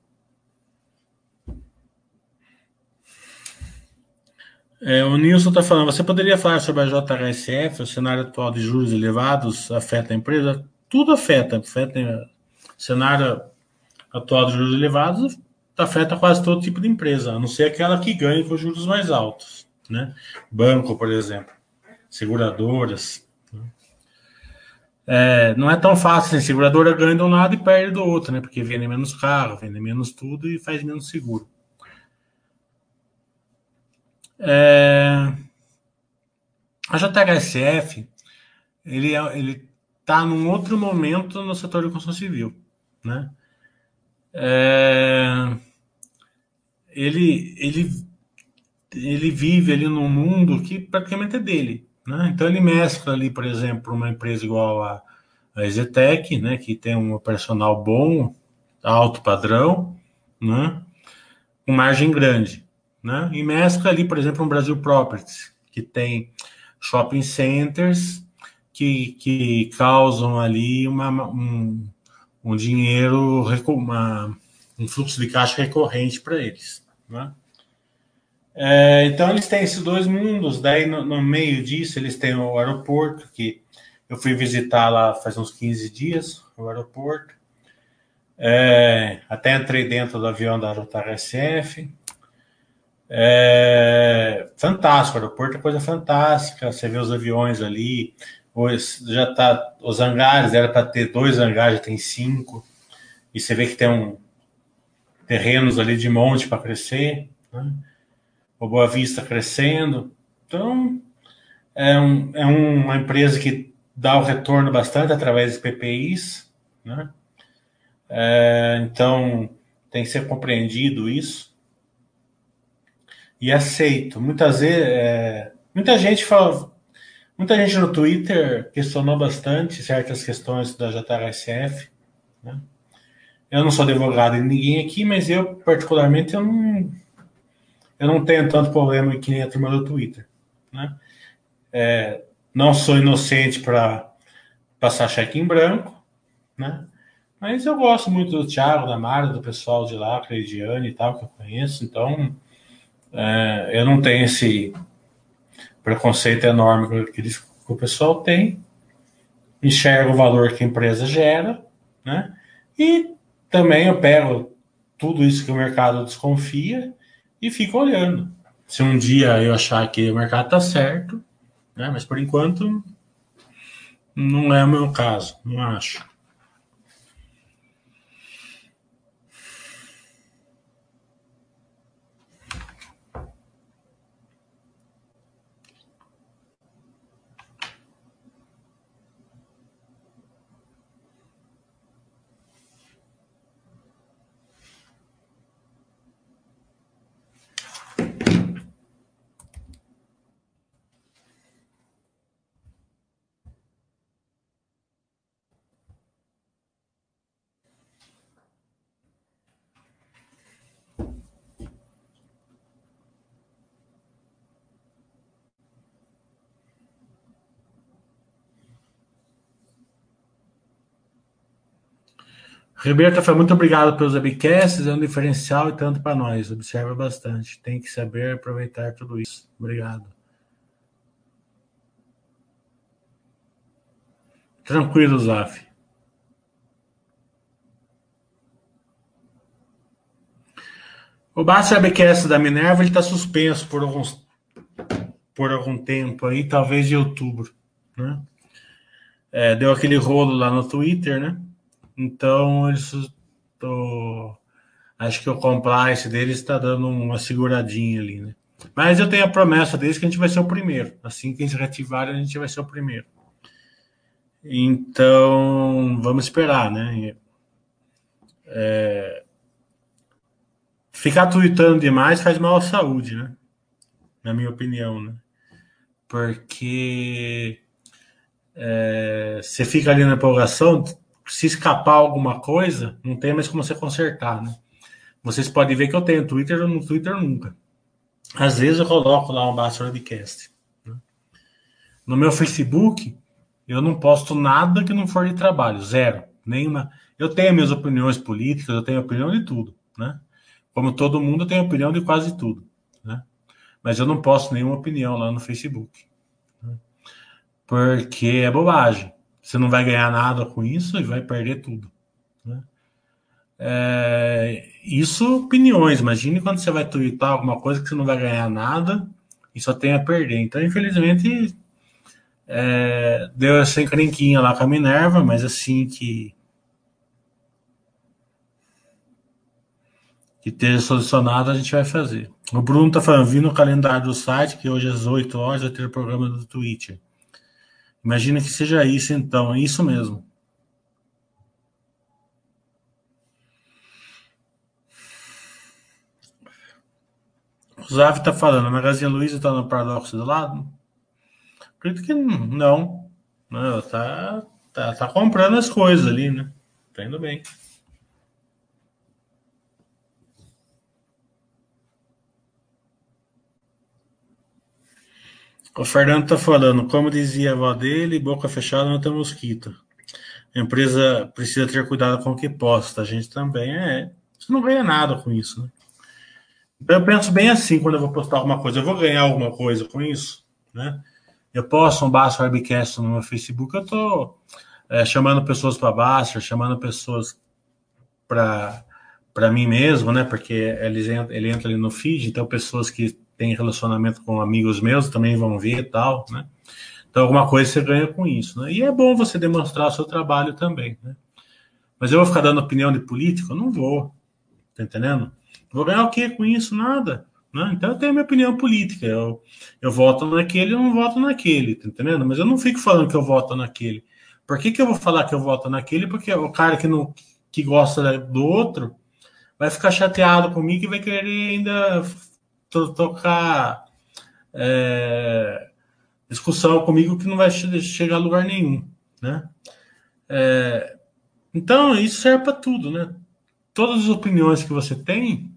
É, o Nilson está falando, você poderia falar sobre a JHSF, o cenário atual de juros elevados afeta a empresa? Tudo afeta, afeta o cenário atual de juros elevados afeta quase todo tipo de empresa, a não ser aquela que ganha com juros mais altos né? Banco, por exemplo, seguradoras. Né? É, não é tão fácil, assim, seguradora ganha de um lado e perde do outro, né? Porque vende menos carro, vende menos tudo e faz menos seguro. É, a JHSF, ele é, ele está num outro momento no setor de construção civil, né? É, ele, ele ele vive ali num mundo que praticamente é dele. Né? Então ele mescla ali, por exemplo, uma empresa igual a, a né, que tem um personal bom, alto padrão, né, com margem grande. Né? E mescla ali, por exemplo, um Brasil Properties, que tem shopping centers que, que causam ali uma, um, um dinheiro, uma, um fluxo de caixa recorrente para eles. Né? É, então eles têm esses dois mundos. Daí no, no, meio disso eles têm o aeroporto, que eu fui visitar lá faz uns 15 dias, o aeroporto. É, até entrei dentro do avião da RSF. É, fantástico, o aeroporto é coisa fantástica. Você vê os aviões ali. Hoje já tá. Os hangares era para ter dois hangares, já tem cinco. E você vê que tem um terrenos ali de monte para crescer. Né? O Boa Vista crescendo. Então, é, um, é uma empresa que dá o retorno bastante através de PPIs. Né? É, então, tem que ser compreendido isso e aceito. Muitas vezes, é, muita gente fala, muita gente no Twitter questionou bastante certas questões da JRSF. Né? Eu não sou advogado de ninguém aqui, mas eu particularmente eu não, eu não tenho tanto problema que nem a turma do Twitter. Né? É, não sou inocente para passar cheque em branco, né? Mas eu gosto muito do Thiago, da Mara, do pessoal de lá, Cleidiane e tal, que eu conheço, então é, eu não tenho esse preconceito enorme que, que o pessoal tem, enxergo o valor que a empresa gera, né? E também eu pego tudo isso que o mercado desconfia e fico olhando. Se um dia eu achar que o mercado está certo, né? Mas por enquanto não é o meu caso, não acho. Roberta foi muito obrigado pelos webcasts, é um diferencial e tanto para nós. Observa bastante. Tem que saber aproveitar tudo isso. Obrigado. Tranquilo, Zaf. O Baixo Webcast da Minerva está suspenso por, alguns, por algum tempo aí, talvez de outubro. Né? É, deu aquele rolo lá no Twitter, né? Então, eles tô, acho que o compliance deles está dando uma seguradinha ali, né? Mas eu tenho a promessa deles que a gente vai ser o primeiro. Assim que eles reativarem, a gente vai ser o primeiro. Então, vamos esperar, né? É... Ficar tweetando demais faz mal à saúde, né? Na minha opinião, né? Porque é... você fica ali na empolgação, se escapar alguma coisa, não tem mais como você consertar, né? Vocês podem ver que eu tenho Twitter, eu no Twitter nunca. Às vezes eu coloco lá um Basta Webcast. Né? No meu Facebook, eu não posto nada que não for de trabalho, zero. Nenhuma. Eu tenho minhas opiniões políticas, eu tenho opinião de tudo, né? Como todo mundo, eu tenho opinião de quase tudo, né? Mas eu não posto nenhuma opinião lá no Facebook. Né? Porque é bobagem. Você não vai ganhar nada com isso e vai perder tudo. Né? É, isso, opiniões. Imagine quando você vai twittar alguma coisa que você não vai ganhar nada e só tem a perder. Então, infelizmente, é, deu essa encrenquinha lá com a Minerva, mas assim que. que esteja solucionado, a gente vai fazer. O Bruno tá falando, vi no calendário do site que hoje às 8 horas vai ter o programa do Twitter. Imagina que seja isso, então. É isso mesmo. O Zav está falando, a Magazine Luiza está no paradoxo do lado? Acredito que não. Não, tá, tá, tá comprando as coisas ali, né? Tá indo bem. O Fernando está falando, como dizia a avó dele, boca fechada não tem mosquito. A empresa precisa ter cuidado com o que posta. A gente também é. Você não ganha nada com isso, né? Eu penso bem assim quando eu vou postar alguma coisa. Eu vou ganhar alguma coisa com isso, né? Eu posto um Basso Webcast no meu Facebook, eu tô é, chamando pessoas para Basso, chamando pessoas para para mim mesmo, né? Porque ele ele entra ali no feed, então pessoas que têm relacionamento com amigos meus também vão ver e tal, né? Então alguma coisa você ganha com isso, né? E é bom você demonstrar seu trabalho também, né? Mas eu vou ficar dando opinião de político? Não vou, tá entendendo? Vou ganhar o quê com isso? Nada. Né? Então eu tenho minha opinião política. Eu, eu voto naquele, eu não voto naquele, tá entendendo? Mas eu não fico falando que eu voto naquele. Por que, que eu vou falar que eu voto naquele? Porque o cara que, não, que gosta do outro vai ficar chateado comigo e vai querer ainda tocar é, discussão comigo que não vai chegar a lugar nenhum, né? É, então, isso serve para tudo, né? Todas as opiniões que você tem,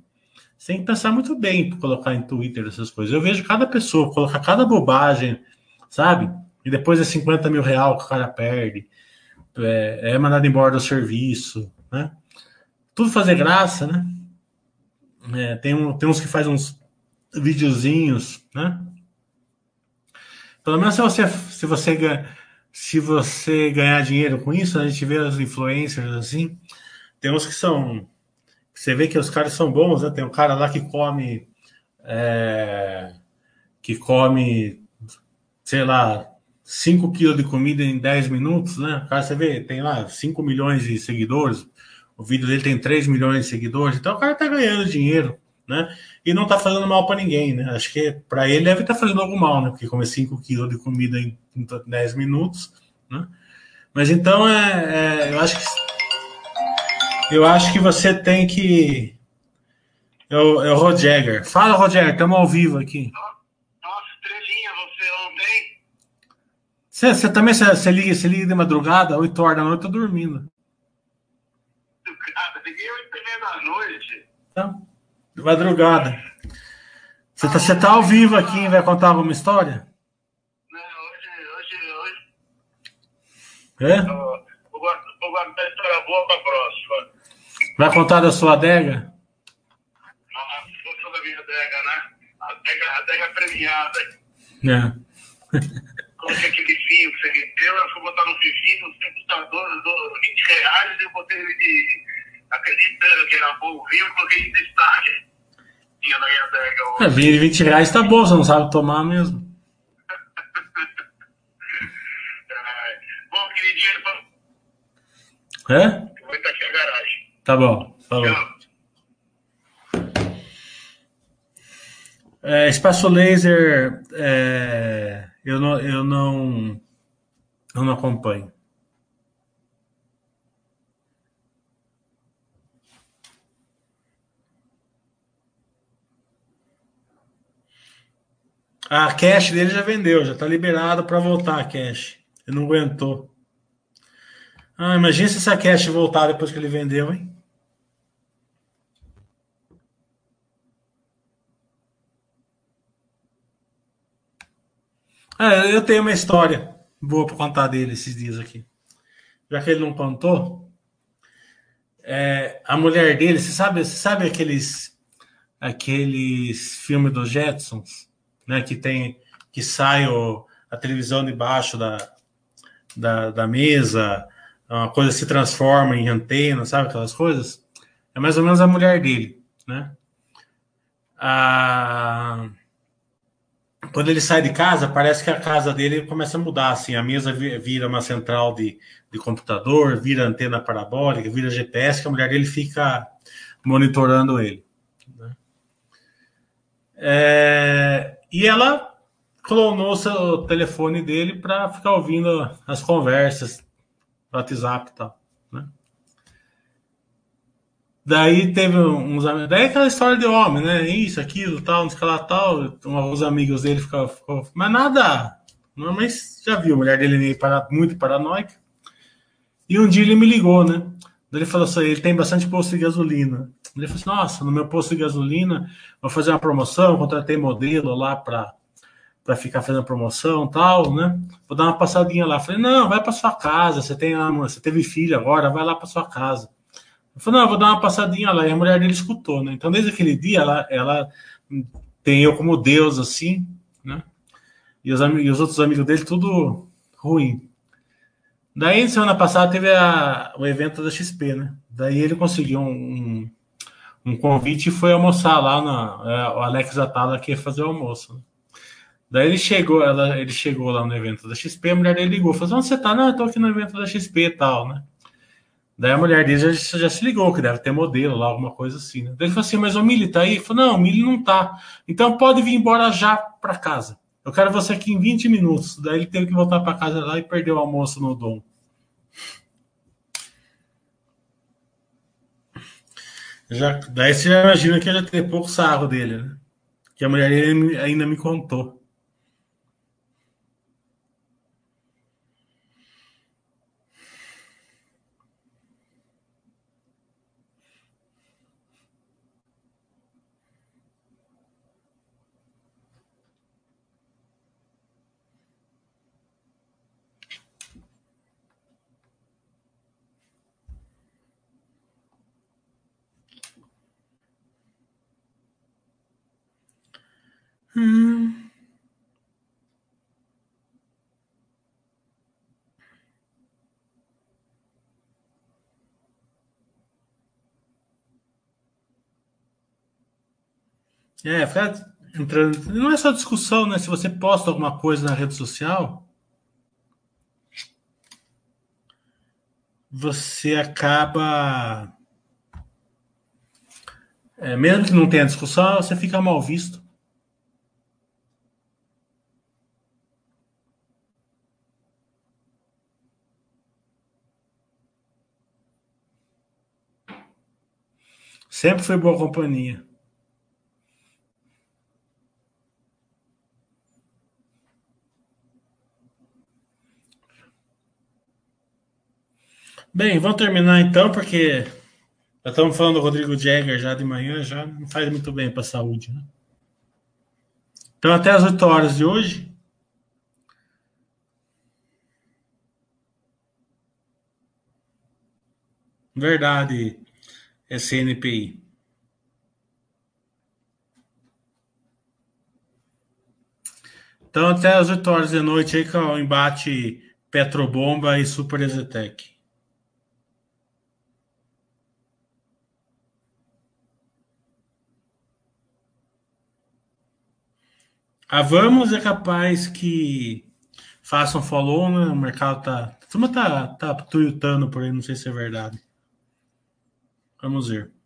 você tem que pensar muito bem para colocar em Twitter essas coisas. Eu vejo cada pessoa colocar cada bobagem, sabe? E depois é 50 mil real que o cara perde, é, é mandado embora do serviço, né? tudo fazer graça, né? É, tem, tem uns que fazem uns videozinhos, né? Pelo menos se você, se você, se você ganhar dinheiro com isso, a gente vê as influencers assim, tem uns que são. Você vê que os caras são bons, né? Tem um cara lá que come. É, que come, sei lá, 5 quilos de comida em 10 minutos, né? O cara, você vê, tem lá 5 milhões de seguidores. O vídeo dele tem 3 milhões de seguidores, então o cara tá ganhando dinheiro, né? E não tá fazendo mal para ninguém, né? Acho que para ele deve estar tá fazendo algo mal, né? Porque comer 5 quilos de comida em 10 minutos, né? Mas então é, é, eu acho que eu acho que você tem que é o, é o Roger. Fala, Roger, estamos ao vivo aqui. Nossa, estrelinha, você ontem. Você, você também você, você, liga, você liga de madrugada, 8 horas da noite, eu tô dormindo da noite. Então, de madrugada. Você tá, você tá ao vivo aqui, vai contar alguma história? Não, hoje, hoje, hoje. É? Eu, vou guardar a história boa pra próxima. Vai contar da sua adega? Nossa, sou da minha adega, né? A adega, a adega premiada. É. Coloquei aquele vinho que você me deu, eu fui botar no vivinho, no computador, 20 reais, e eu botei ele de acreditando que era bom vinho, eu coloquei em destaque. É, vinho de 20 reais tá bom, você não sabe tomar mesmo. bom, aquele dinheiro É? Eu vou estar aqui na garagem. Tá bom, falou. É, espaço laser, é, eu, não, eu não, eu não acompanho. A cash dele já vendeu, já está liberado para voltar a cash. Ele não aguentou. Ah, imagina se essa cash voltar depois que ele vendeu, hein? Ah, eu tenho uma história boa para contar dele esses dias aqui. Já que ele não contou, é, a mulher dele, você sabe, você sabe aqueles aqueles filmes dos Jetsons? Né, que tem que sai o, a televisão debaixo da, da, da mesa, uma coisa se transforma em antena, sabe aquelas coisas? É mais ou menos a mulher dele, né? A... Quando ele sai de casa, parece que a casa dele começa a mudar, assim, a mesa vira uma central de, de computador, vira antena parabólica, vira GPS, que a mulher dele fica monitorando ele. Né? É... E ela clonou o telefone dele para ficar ouvindo as conversas, WhatsApp e tal. Né? Daí teve uns amigos. Daí aquela história de homem, né? Isso, aquilo, tal, não sei lá, tal. Alguns amigos dele ficaram. Ficou, mas nada. Mas já viu, a mulher dele é muito paranoica. E um dia ele me ligou, né? Ele falou assim: ele tem bastante posto de gasolina. Ele falou assim: nossa, no meu posto de gasolina, vou fazer uma promoção, contratei modelo lá para para ficar fazendo promoção tal, né? Vou dar uma passadinha lá. Falei, não, vai para sua casa, você tem você teve filho agora, vai lá para sua casa. Eu falei, não, vou dar uma passadinha lá. E a mulher dele escutou, né? Então, desde aquele dia, ela, ela tem eu como Deus, assim, né? E os, e os outros amigos dele, tudo ruim. Daí, semana passada, teve a, o evento da XP, né? Daí ele conseguiu um, um convite e foi almoçar lá na. É, o Alex Atala que ia fazer o almoço. Né? Daí ele chegou, ela, ele chegou lá no evento da XP, a mulher dele ligou, falou: onde você tá? Não, eu tô aqui no evento da XP e tal, né? Daí a mulher dele já, já, se ligou, que deve ter modelo lá, alguma coisa assim. Né? Daí ele falou assim: Mas o Mili tá aí? Ele falou: Não, o Mili não tá. Então pode vir embora já para casa. Eu quero você aqui em 20 minutos. Daí ele teve que voltar para casa lá e perdeu o almoço no Dom. Já, daí você já imagina que eu já tem pouco sarro dele, né? Que a mulher ainda me contou. É, ficar entrando. Não é só discussão, né? Se você posta alguma coisa na rede social, você acaba. É, mesmo que não tenha discussão, você fica mal visto. Sempre foi boa companhia. Bem, vamos terminar então, porque já estamos falando do Rodrigo Jagger já de manhã, já não faz muito bem para a saúde. Né? Então, até as 8 horas de hoje. Verdade CNPI. Então, até as 8 horas da noite aí com o embate Petrobomba e Super Ezetec. A Vamos é capaz que façam follow, né? O mercado tá. A turma tá, tá tuitando por aí, não sei se é verdade. Vamos ver.